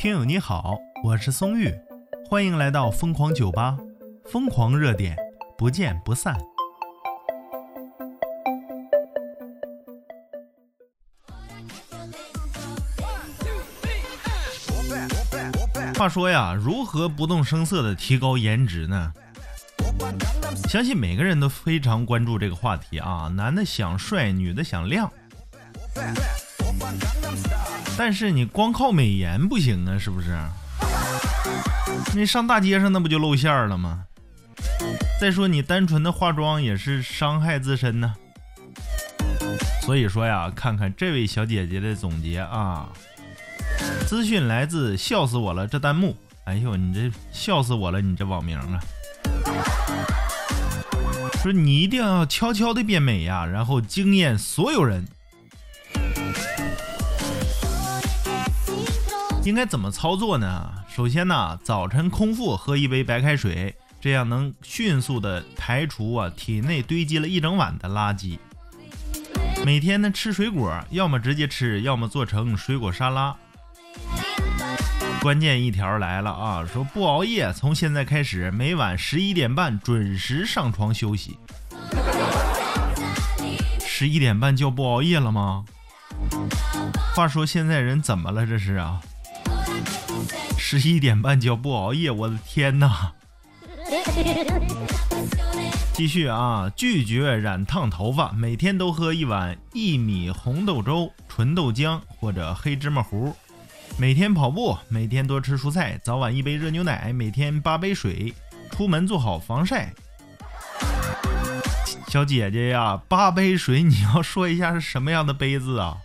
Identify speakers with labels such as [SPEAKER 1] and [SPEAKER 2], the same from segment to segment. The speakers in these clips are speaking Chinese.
[SPEAKER 1] 听友你好，我是松玉，欢迎来到疯狂酒吧，疯狂热点，不见不散。话说呀，如何不动声色的提高颜值呢？相信每个人都非常关注这个话题啊，男的想帅，女的想靓。但是你光靠美颜不行啊，是不是？你上大街上那不就露馅了吗？再说你单纯的化妆也是伤害自身呢。所以说呀，看看这位小姐姐的总结啊。资讯来自笑死我了这弹幕，哎呦，你这笑死我了，你这网名啊！说你一定要悄悄的变美呀，然后惊艳所有人。应该怎么操作呢？首先呢，早晨空腹喝一杯白开水，这样能迅速的排除啊体内堆积了一整晚的垃圾。每天呢吃水果，要么直接吃，要么做成水果沙拉。关键一条来了啊，说不熬夜，从现在开始每晚十一点半准时上床休息。十一点半就不熬夜了吗？话说现在人怎么了？这是啊。十一点半就不熬夜，我的天哪！继续啊，拒绝染烫头发，每天都喝一碗薏米红豆粥、纯豆浆或者黑芝麻糊。每天跑步，每天多吃蔬菜，早晚一杯热牛奶，每天八杯水。出门做好防晒。小姐姐呀，八杯水，你要说一下是什么样的杯子啊？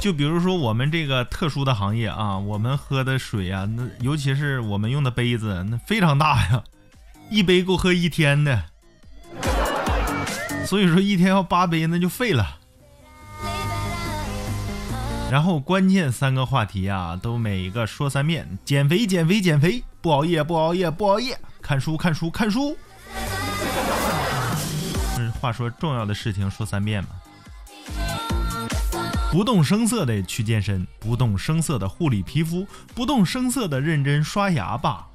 [SPEAKER 1] 就比如说我们这个特殊的行业啊，我们喝的水啊，那尤其是我们用的杯子，那非常大呀，一杯够喝一天的。所以说一天要八杯，那就废了。然后关键三个话题啊，都每一个说三遍：减肥，减肥，减肥；不熬夜，不熬夜，不熬夜；看书，看书，看书。嗯，话说重要的事情说三遍嘛。不动声色的去健身，不动声色的护理皮肤，不动声色的认真刷牙吧。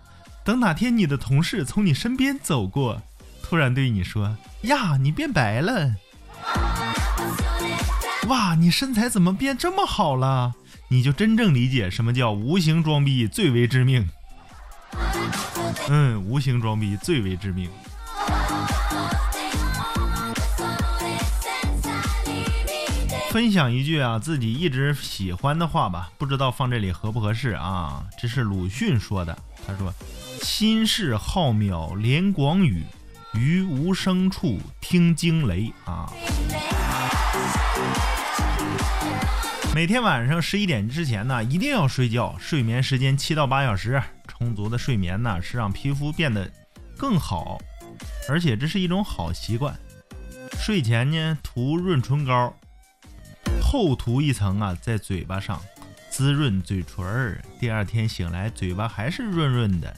[SPEAKER 1] 等哪天你的同事从你身边走过，突然对你说：“呀，你变白了！哇，你身材怎么变这么好了？”你就真正理解什么叫无形装逼最为致命。嗯，无形装逼最为致命。分享一句啊，自己一直喜欢的话吧，不知道放这里合不合适啊？这是鲁迅说的，他说：“心事浩渺连广宇，于无声处听惊雷。”啊，每天晚上十一点之前呢，一定要睡觉，睡眠时间七到八小时，充足的睡眠呢是让皮肤变得更好，而且这是一种好习惯。睡前呢，涂润唇膏。厚涂一层啊，在嘴巴上滋润嘴唇儿，第二天醒来嘴巴还是润润的。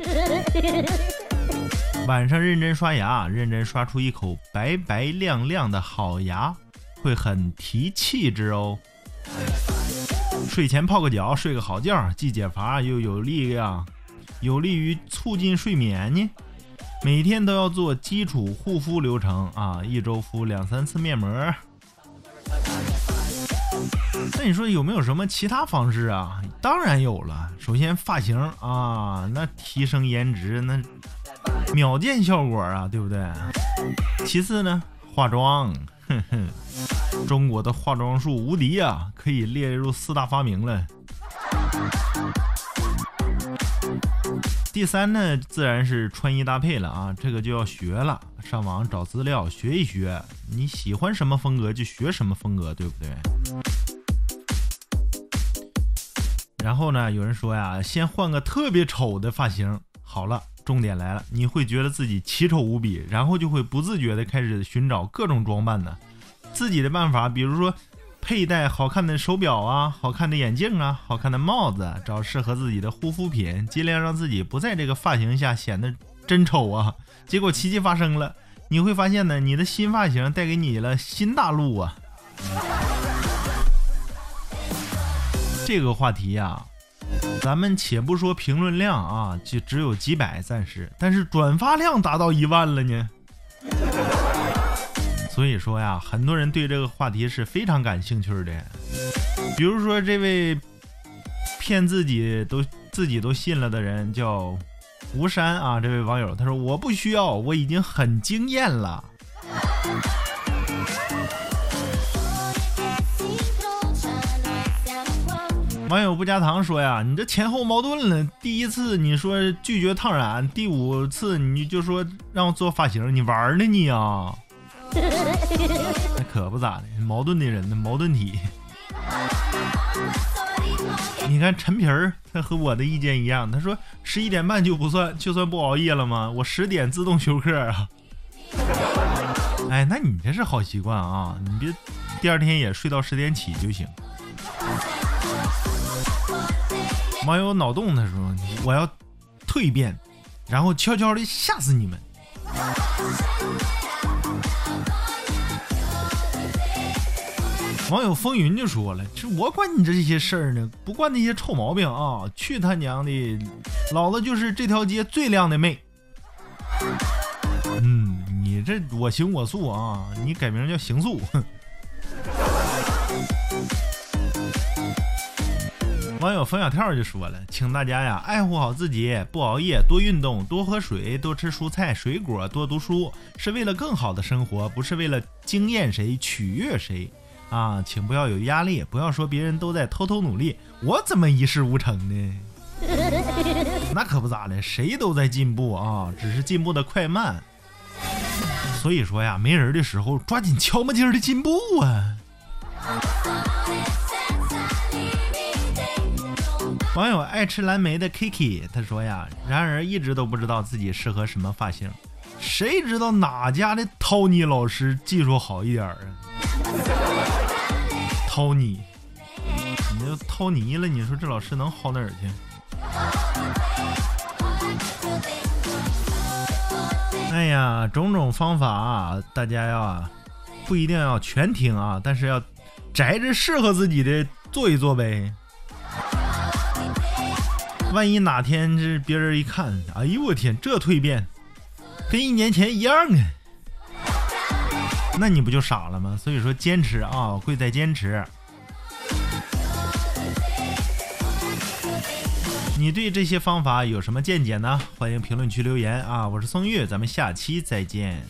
[SPEAKER 1] 晚上认真刷牙，认真刷出一口白白亮亮的好牙，会很提气质哦。睡前泡个脚，睡个好觉，既解乏又有力量，有利于促进睡眠呢。每天都要做基础护肤流程啊，一周敷两三次面膜。那你说有没有什么其他方式啊？当然有了。首先发型啊，那提升颜值那秒见效果啊，对不对？其次呢，化妆，哼哼，中国的化妆术无敌啊，可以列入四大发明了。第三呢，自然是穿衣搭配了啊，这个就要学了，上网找资料学一学，你喜欢什么风格就学什么风格，对不对？然后呢，有人说呀，先换个特别丑的发型，好了，重点来了，你会觉得自己奇丑无比，然后就会不自觉的开始寻找各种装扮呢，自己的办法，比如说。佩戴好看的手表啊，好看的眼镜啊，好看的帽子，找适合自己的护肤品，尽量让自己不在这个发型下显得真丑啊。结果奇迹发生了，你会发现呢，你的新发型带给你了新大陆啊。这个话题呀，咱们且不说评论量啊，就只有几百暂时，但是转发量达到一万了呢。所以说呀，很多人对这个话题是非常感兴趣的。比如说这位骗自己都自己都信了的人叫吴山啊，这位网友他说我不需要，我已经很惊艳了。网友不加糖说呀，你这前后矛盾了。第一次你说拒绝烫染，第五次你就说让我做发型，你玩呢你啊？那可不咋的，矛盾的人呢，矛盾体。你看陈皮儿，他和我的意见一样，他说十一点半就不算，就算不熬夜了吗？我十点自动休克啊。哎，那你这是好习惯啊，你别第二天也睡到十点起就行。网友脑洞他说我要蜕变，然后悄悄的吓死你们。网友风云就说了：“这我管你这些事儿呢，不惯那些臭毛病啊！去他娘的，老子就是这条街最靓的妹。”嗯，你这我行我素啊，你改名叫行素。哼网友冯小跳就说了：“请大家呀，爱护好自己，不熬夜，多运动，多喝水，多吃蔬菜水果，多读书，是为了更好的生活，不是为了惊艳谁、取悦谁。”啊，请不要有压力，不要说别人都在偷偷努力，我怎么一事无成呢？那可不咋的，谁都在进步啊，只是进步的快慢。所以说呀，没人的时候抓紧敲门劲的进步啊。网友爱吃蓝莓的 Kiki 他说呀，然而一直都不知道自己适合什么发型，谁知道哪家的 Tony 老师技术好一点啊？掏你，你就掏泥了。你说这老师能好哪儿去？哎呀，种种方法啊，大家要不一定要全听啊，但是要摘着适合自己的做一做呗。万一哪天这别人一看，哎呦我天，这蜕变跟一年前一样啊！那你不就傻了吗？所以说坚持啊，贵在坚持。你对这些方法有什么见解呢？欢迎评论区留言啊！我是宋玉，咱们下期再见。